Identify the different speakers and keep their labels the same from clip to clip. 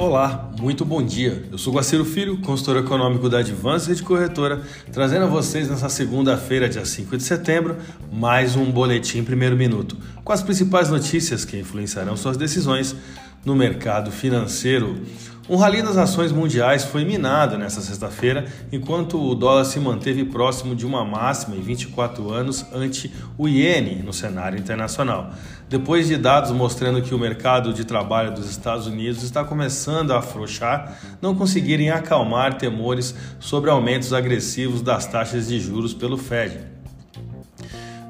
Speaker 1: Olá, muito bom dia. Eu sou Guaciro Filho, consultor econômico da Advanced Corretora, trazendo a vocês nessa segunda-feira, dia 5 de setembro, mais um boletim primeiro minuto, com as principais notícias que influenciarão suas decisões no mercado financeiro. Um rally das ações mundiais foi minado nesta sexta-feira, enquanto o dólar se manteve próximo de uma máxima em 24 anos ante o iene no cenário internacional. Depois de dados mostrando que o mercado de trabalho dos Estados Unidos está começando a afrouxar, não conseguirem acalmar temores sobre aumentos agressivos das taxas de juros pelo Fed.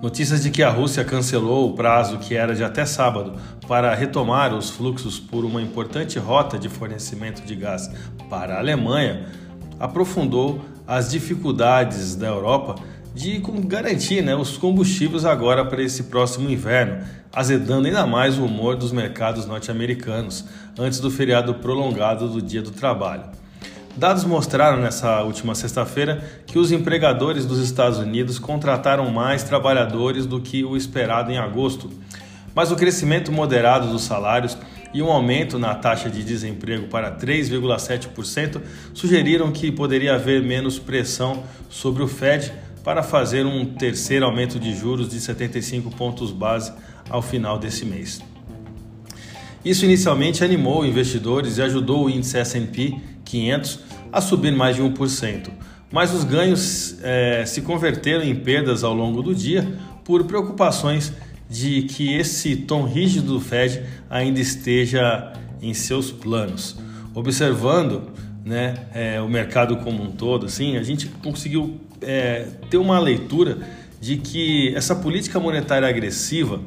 Speaker 1: Notícias de que a Rússia cancelou o prazo que era de até sábado para retomar os fluxos por uma importante rota de fornecimento de gás para a Alemanha aprofundou as dificuldades da Europa de garantir né, os combustíveis agora para esse próximo inverno, azedando ainda mais o humor dos mercados norte-americanos antes do feriado prolongado do Dia do Trabalho. Dados mostraram nessa última sexta-feira que os empregadores dos Estados Unidos contrataram mais trabalhadores do que o esperado em agosto, mas o crescimento moderado dos salários e um aumento na taxa de desemprego para 3,7% sugeriram que poderia haver menos pressão sobre o Fed para fazer um terceiro aumento de juros de 75 pontos base ao final desse mês. Isso inicialmente animou investidores e ajudou o índice S&P 500 a subir mais de 1%, mas os ganhos é, se converteram em perdas ao longo do dia por preocupações de que esse tom rígido do Fed ainda esteja em seus planos. Observando né, é, o mercado como um todo, assim, a gente conseguiu é, ter uma leitura de que essa política monetária agressiva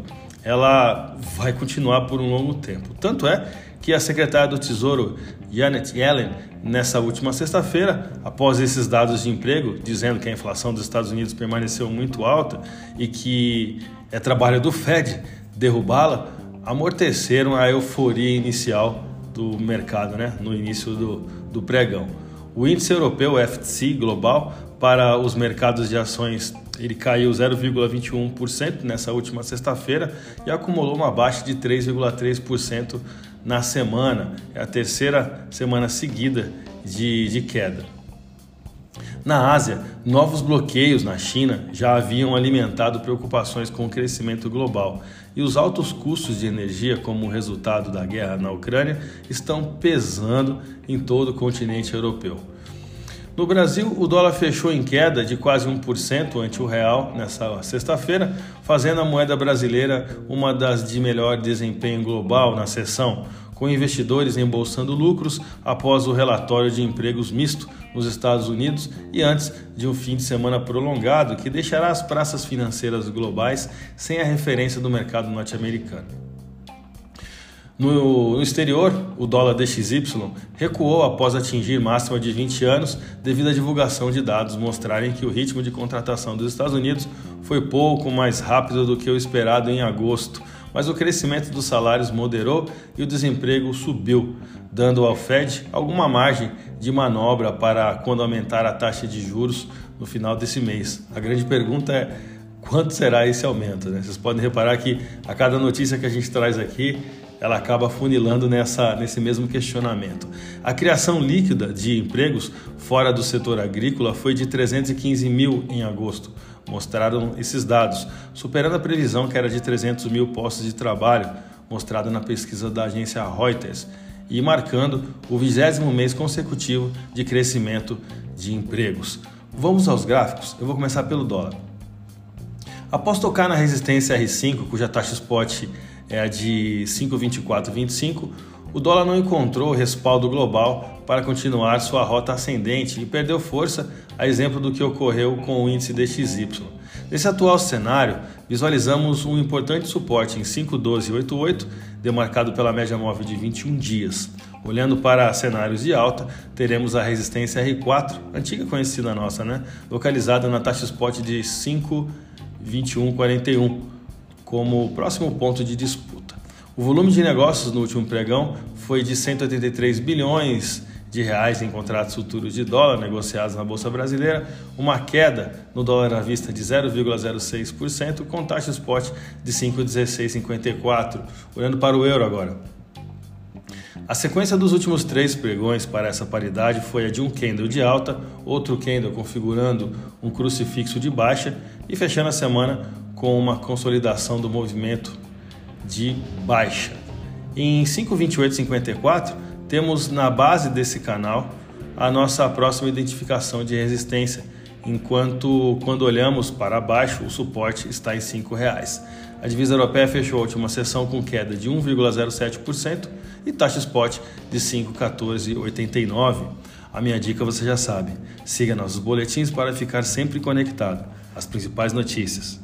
Speaker 1: ela vai continuar por um longo tempo. Tanto é que a secretária do Tesouro, Janet Yellen, nessa última sexta-feira, após esses dados de emprego, dizendo que a inflação dos Estados Unidos permaneceu muito alta e que é trabalho do Fed derrubá-la, amorteceram a euforia inicial do mercado né, no início do, do pregão. O índice europeu FTSE global para os mercados de ações ele caiu 0,21% nessa última sexta-feira e acumulou uma baixa de 3,3% na semana. É a terceira semana seguida de, de queda. Na Ásia, novos bloqueios na China já haviam alimentado preocupações com o crescimento global e os altos custos de energia, como resultado da guerra na Ucrânia, estão pesando em todo o continente europeu. No Brasil, o dólar fechou em queda de quase 1% ante o real nessa sexta-feira, fazendo a moeda brasileira uma das de melhor desempenho global na sessão, com investidores embolsando lucros após o relatório de empregos misto nos Estados Unidos e antes de um fim de semana prolongado que deixará as praças financeiras globais sem a referência do mercado norte-americano. No, exterior, o dólar DXY recuou após atingir máxima de 20 anos devido à divulgação de dados mostrarem que o ritmo de contratação dos Estados Unidos foi pouco mais rápido do que o esperado em agosto, mas o crescimento dos salários moderou e o desemprego subiu, dando ao Fed alguma margem de manobra para quando aumentar a taxa de juros no final desse mês. A grande pergunta é quanto será esse aumento? Né? Vocês podem reparar que a cada notícia que a gente traz aqui ela acaba funilando nessa, nesse mesmo questionamento. A criação líquida de empregos fora do setor agrícola foi de 315 mil em agosto, mostraram esses dados, superando a previsão que era de 300 mil postos de trabalho, mostrada na pesquisa da agência Reuters, e marcando o vigésimo mês consecutivo de crescimento de empregos. Vamos aos gráficos? Eu vou começar pelo dólar. Após tocar na resistência R5, cuja taxa spot é a de 5,2425, o dólar não encontrou respaldo global para continuar sua rota ascendente e perdeu força, a exemplo do que ocorreu com o índice DXY. Nesse atual cenário, visualizamos um importante suporte em 5,1288, demarcado pela média móvel de 21 dias. Olhando para cenários de alta, teremos a resistência R4, antiga conhecida nossa, né? localizada na taxa spot de 5,2141 como próximo ponto de disputa. O volume de negócios no último pregão foi de 183 bilhões de reais em contratos futuros de dólar negociados na bolsa brasileira, uma queda no dólar à vista de 0,06% com taxa spot de 5,1654. Olhando para o euro agora. A sequência dos últimos três pregões para essa paridade foi a de um candle de alta, outro candle configurando um crucifixo de baixa e fechando a semana com uma consolidação do movimento de baixa. Em 528,54 temos na base desse canal a nossa próxima identificação de resistência, enquanto quando olhamos para baixo o suporte está em R$ 5,00. A divisa europeia fechou a última sessão com queda de 1,07% e taxa spot de 5,1489. A minha dica você já sabe. Siga nossos boletins para ficar sempre conectado. As principais notícias.